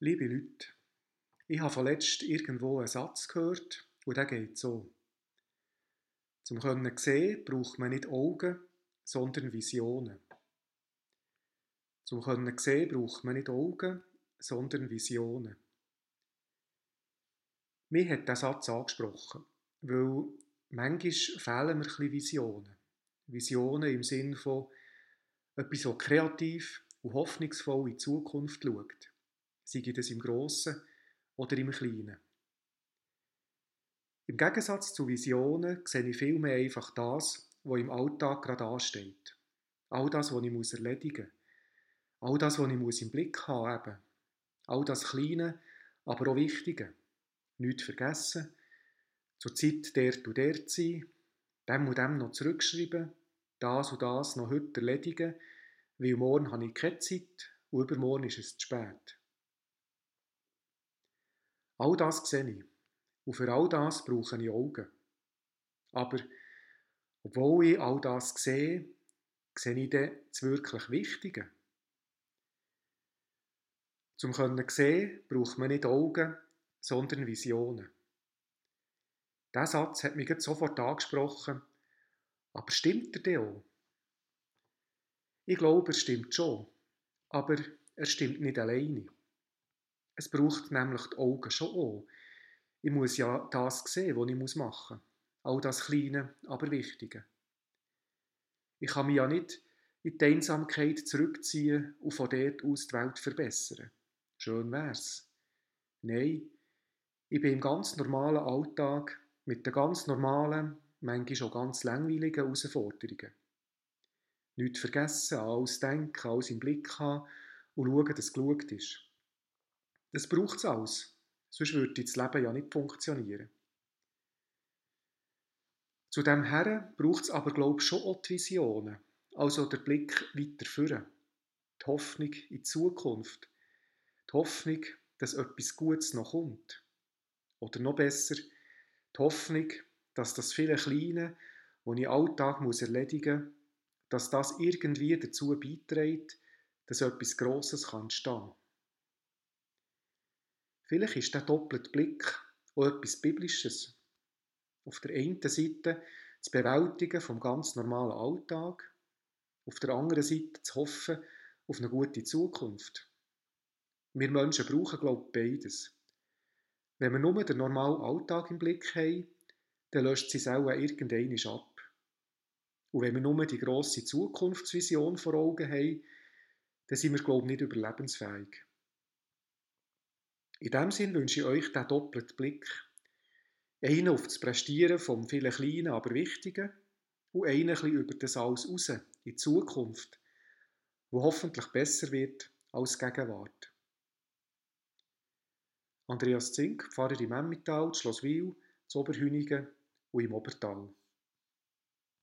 Liebe Leute, ich habe vorletzt irgendwo einen Satz gehört und der geht so. Zum können sehen braucht man nicht Augen, sondern Visionen. Zum können sehen braucht man nicht Augen, sondern Visionen. Mir hat der Satz angesprochen, weil manchmal fehlen mir ein Visionen. Visionen im Sinn von etwas, so kreativ und hoffnungsvoll in die Zukunft schaut sei das im Grossen oder im Kleinen. Im Gegensatz zu Visionen sehe ich vielmehr einfach das, was im Alltag gerade ansteht. All das, was ich erledigen muss. All das, was ich im Blick haben muss. All das Kleine, aber auch Wichtige. Nichts vergessen. Zur Zeit dort und dort sein. Dem und dem noch zurückschreiben. Das und das noch heute erledigen. Weil morgen habe ich keine Zeit und übermorgen ist es zu spät. All das sehe ich. Und für all das brauche ich Augen. Aber obwohl ich all das sehe, sehe ich dann das wirklich Wichtige. Zum können sehen, braucht man nicht Augen, sondern Visionen. Dieser Satz hat mich sofort angesprochen. Aber stimmt er denn auch? Ich glaube, er stimmt schon. Aber er stimmt nicht alleine. Es braucht nämlich die Augen schon auch. Ich muss ja das sehen, was ich machen muss. All das Kleine, aber Wichtige. Ich kann mich ja nicht in die Einsamkeit zurückziehen und von dort aus die Welt verbessern. Schön wär's. Nein, ich bin im ganz normalen Alltag mit den ganz normalen, manchmal schon ganz langweiligen Herausforderungen. Nicht vergessen, alles denken, alles im Blick haben und schauen, dass es geschaut ist. Das braucht es alles. Sonst würde das Leben ja nicht funktionieren. Zu dem Herren braucht es aber, glaube ich, schon auch die Visionen. Also der Blick weiter führen. Die Hoffnung in die Zukunft. Die Hoffnung, dass etwas Gutes noch kommt. Oder noch besser, die Hoffnung, dass das viele Kleine, das ich Alltag muss erledigen muss, dass das irgendwie dazu beiträgt, dass etwas Grosses entstehen kann. Vielleicht ist der doppelte Blick auch etwas Biblisches. Auf der einen Seite das Bewältigen vom ganz normalen Alltag, auf der anderen Seite zu hoffen auf eine gute Zukunft. Wir Menschen brauchen, glaube ich, beides. Wenn wir nur den normalen Alltag im Blick haben, dann löscht es auch irgendeinisch ab. Und wenn wir nur die grosse Zukunftsvision vor Augen haben, dann sind wir, glaube ich, nicht überlebensfähig. In diesem Sinn wünsche ich euch diesen doppelten Blick. Einen auf das Prestieren vom vielen Kleinen, aber Wichtigen und einen ein über das alles raus, in die Zukunft, wo hoffentlich besser wird als Gegenwart. Andreas Zink, Pfarrer im Emmental, Schloss Wil, zu Oberhünigen und im Obertal.